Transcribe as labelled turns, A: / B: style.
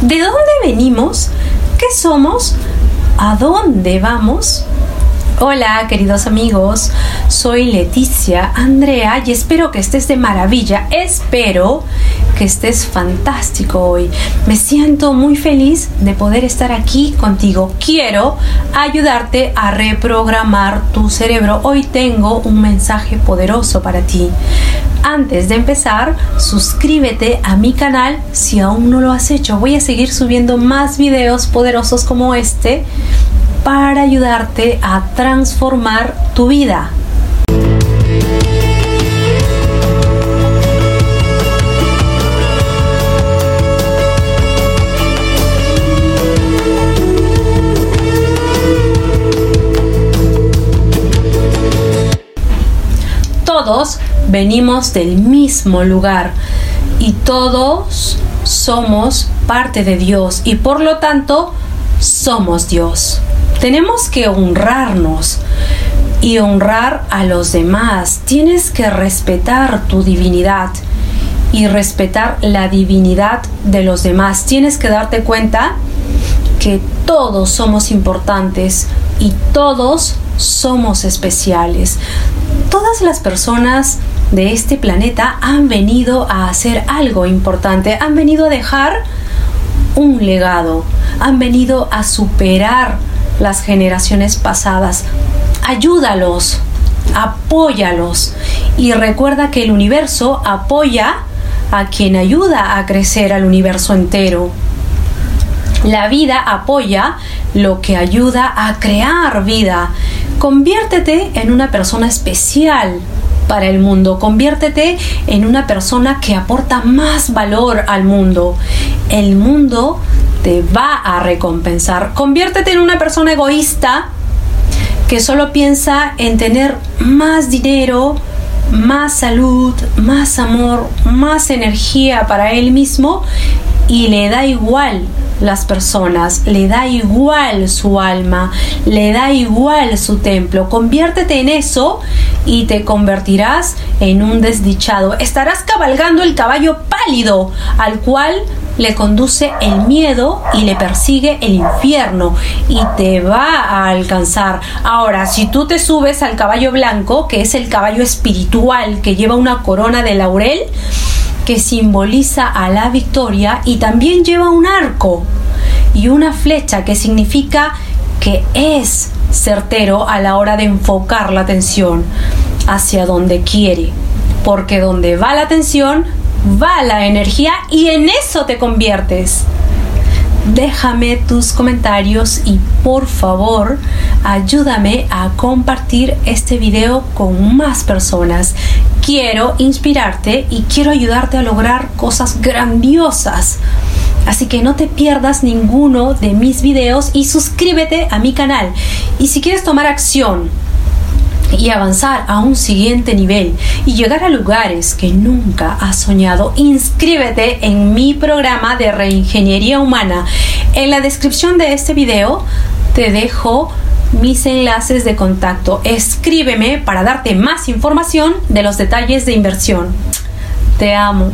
A: ¿De dónde venimos? ¿Qué somos? ¿A dónde vamos? Hola queridos amigos, soy Leticia Andrea y espero que estés de maravilla, espero que estés fantástico hoy. Me siento muy feliz de poder estar aquí contigo. Quiero ayudarte a reprogramar tu cerebro. Hoy tengo un mensaje poderoso para ti. Antes de empezar, suscríbete a mi canal si aún no lo has hecho. Voy a seguir subiendo más videos poderosos como este para ayudarte a transformar tu vida. Venimos del mismo lugar y todos somos parte de Dios y por lo tanto somos Dios. Tenemos que honrarnos y honrar a los demás. Tienes que respetar tu divinidad y respetar la divinidad de los demás. Tienes que darte cuenta que todos somos importantes y todos somos especiales. Todas las personas de este planeta han venido a hacer algo importante, han venido a dejar un legado, han venido a superar las generaciones pasadas. Ayúdalos, apóyalos y recuerda que el universo apoya a quien ayuda a crecer al universo entero. La vida apoya lo que ayuda a crear vida. Conviértete en una persona especial para el mundo. Conviértete en una persona que aporta más valor al mundo. El mundo te va a recompensar. Conviértete en una persona egoísta que solo piensa en tener más dinero, más salud, más amor, más energía para él mismo y le da igual las personas, le da igual su alma, le da igual su templo. Conviértete en eso y te convertirás en un desdichado. Estarás cabalgando el caballo pálido al cual le conduce el miedo y le persigue el infierno y te va a alcanzar. Ahora, si tú te subes al caballo blanco, que es el caballo espiritual que lleva una corona de laurel, que simboliza a la victoria y también lleva un arco y una flecha que significa que es certero a la hora de enfocar la atención hacia donde quiere, porque donde va la atención va la energía y en eso te conviertes. Déjame tus comentarios y por favor ayúdame a compartir este video con más personas. Quiero inspirarte y quiero ayudarte a lograr cosas grandiosas. Así que no te pierdas ninguno de mis videos y suscríbete a mi canal. Y si quieres tomar acción y avanzar a un siguiente nivel y llegar a lugares que nunca has soñado, inscríbete en mi programa de reingeniería humana. En la descripción de este video te dejo mis enlaces de contacto. Escríbeme para darte más información de los detalles de inversión. Te amo.